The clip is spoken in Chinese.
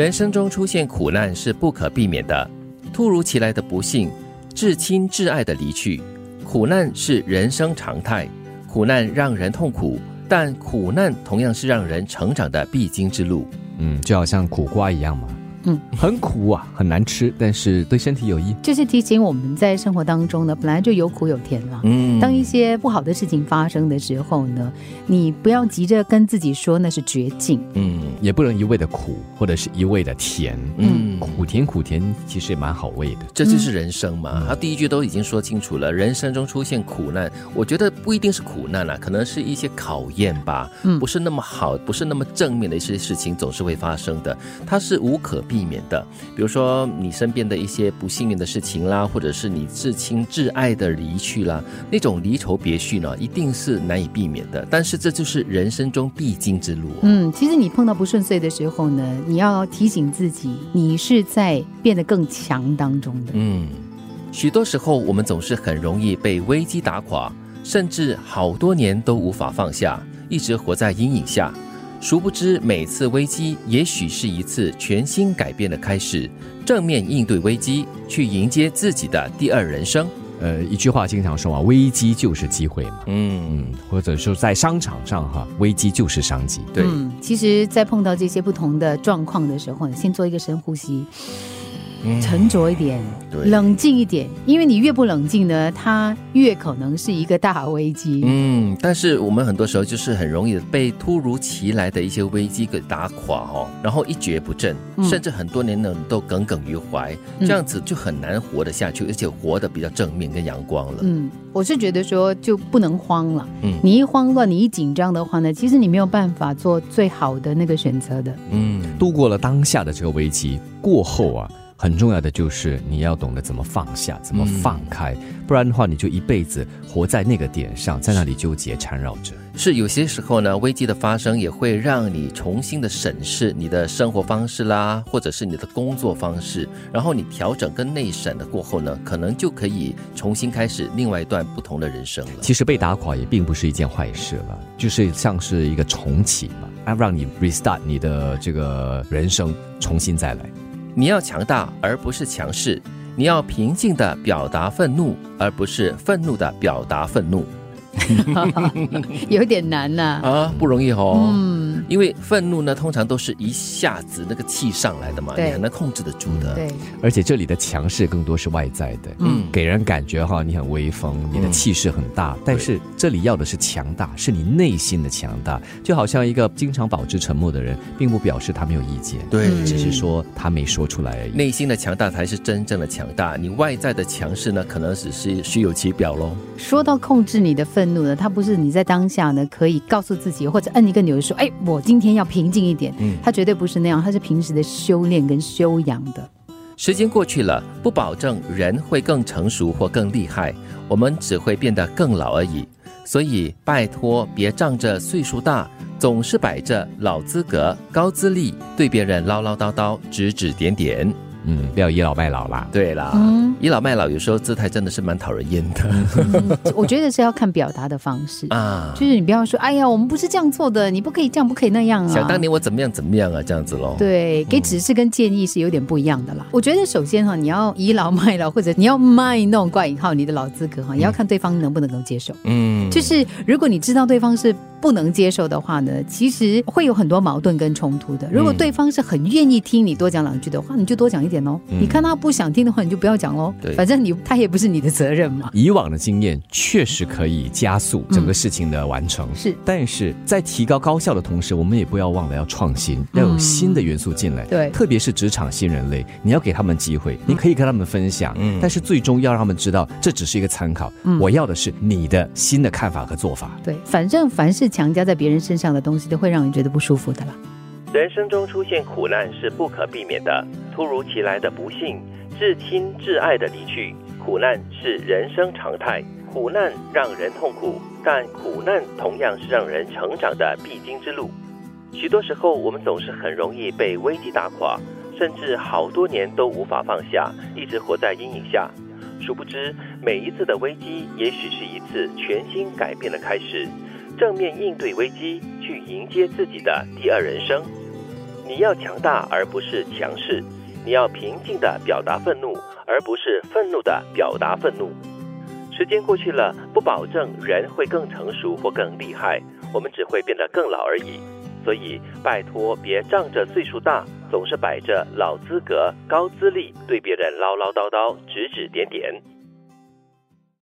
人生中出现苦难是不可避免的，突如其来的不幸，至亲至爱的离去，苦难是人生常态。苦难让人痛苦，但苦难同样是让人成长的必经之路。嗯，就好像苦瓜一样嘛。嗯，很苦啊，很难吃，但是对身体有益。就是提醒我们在生活当中呢，本来就有苦有甜了。嗯，当一些不好的事情发生的时候呢，你不要急着跟自己说那是绝境。嗯也不能一味的苦，或者是一味的甜。嗯，苦甜苦甜，其实也蛮好味的。这就是人生嘛。他第一句都已经说清楚了，人生中出现苦难，我觉得不一定是苦难啦，可能是一些考验吧。嗯不是那么好，不是那么正面的一些事情总是会发生的，它是无可避免的。比如说你身边的一些不幸运的事情啦，或者是你至亲至爱的离去啦，那种离愁别绪呢，一定是难以避免的。但是这就是人生中必经之路、哦。嗯，其实你碰到不顺遂的时候呢，你要提醒自己，你是在变得更强当中的。嗯，许多时候我们总是很容易被危机打垮，甚至好多年都无法放下，一直活在阴影下。殊不知，每次危机也许是一次全新改变的开始。正面应对危机，去迎接自己的第二人生。呃，一句话经常说啊，危机就是机会嘛。嗯，嗯，或者说在商场上哈，危机就是商机。对，嗯，其实，在碰到这些不同的状况的时候，你先做一个深呼吸，嗯沉着一点，对冷静一点，因为你越不冷静呢，它越可能是一个大危机。嗯，但是我们很多时候就是很容易被突如其来的一些危机给打垮哦，然后一蹶不振，嗯甚至很多年呢都耿耿于怀，嗯这样子就很难活得下去，而且活得比较正面跟阳光了。嗯，我是觉得说就不能慌了。嗯你一慌乱，你一紧张的话呢，其实你没有办法做最好的那个选择的。嗯，度过了当下的这个危机过后啊，很重要的就是你要懂得怎么放下，怎么放开，不然的话你就一辈子活在那个点上，在那里纠结缠绕着。是有些时候呢，危机的发生也会让你重新的审视你的生活方式啦，或者是你的工作方式，然后你调整跟内审的过后呢，可能就可以重新开始另外一段不同的人生了。其实被打垮也并不是一件坏事了，就是像是一个重启嘛，啊，让你 restart 你的这个人生，重新再来。你要强大，而不是强势；你要平静的表达愤怒，而不是愤怒的表达愤怒。有点难呐、啊，不容易哦。嗯，因为愤怒呢，通常都是一下子那个气上来的嘛，你很难控制得住的。对，而且这里的强势更多是外在的，嗯。给人感觉哈你很威风，你的气势很大，但是这里要的是强大，是你内心的强大。就好像一个经常保持沉默的人，并不表示他没有意见，对。嗯只是说他没说出来而已。内心的强大才是真正的强大，你外在的强势呢，可能只是虚有其表喽。说到控制你的愤怒的，它不是你在当下呢可以告诉自己或者摁一个钮说，哎，我今天要平静一点。嗯它绝对不是那样，它是平时的修炼跟修养的。时间过去了，不保证人会更成熟或更厉害，我们只会变得更老而已。所以，拜托别仗着岁数大，总是摆着老资格、高资历，对别人唠唠叨叨、指指点点。嗯，不要倚老卖老啦。对啦，嗯，倚老卖老有时候姿态真的是蛮讨人厌的我觉得是要看表达的方式。啊。就是你不要说，哎呀，我们不是这样做的，你不可以这样，不可以那样啊。想当年我怎么样怎么样啊，这样子喽。对，给指示跟建议是有点不一样的啦。我觉得首先哈，你要倚老卖老，或者你要卖弄挂引号你的老资格哈，也要看对方能不能够接受。嗯，就是如果你知道对方是不能接受的话呢，其实会有很多矛盾跟冲突的。如果对方是很愿意听你多讲两句的话，你就多讲一点哦。你看他不想听的话，你就不要讲喽。对反正你他也不是你的责任嘛。以往的经验确实可以加速整个事情的完成，是但是在提高高效的同时，我们也不要忘了要创新，要有新的元素进来。对特别是职场新人类，你要给他们机会，你可以跟他们分享，嗯但是最终要让他们知道，这只是一个参考。我要的是你的新的看法和做法。对，反正凡是强加在别人身上的东西，都会让人觉得不舒服的了。人生中出现苦难是不可避免的，突如其来的不幸，至亲至爱的离去，苦难是人生常态。苦难让人痛苦，但苦难同样是让人成长的必经之路。许多时候，我们总是很容易被危机打垮，甚至好多年都无法放下，一直活在阴影下。殊不知，每一次的危机，也许是一次全新改变的开始。正面应对危机，去迎接自己的第二人生。你要强大而不是强势，你要平静的表达愤怒，而不是愤怒的表达愤怒。时间过去了，不保证人会更成熟或更厉害，我们只会变得更老而已。所以，拜托别仗着岁数大，总是摆着老资格、高资历，对别人唠唠叨叨、指指点点。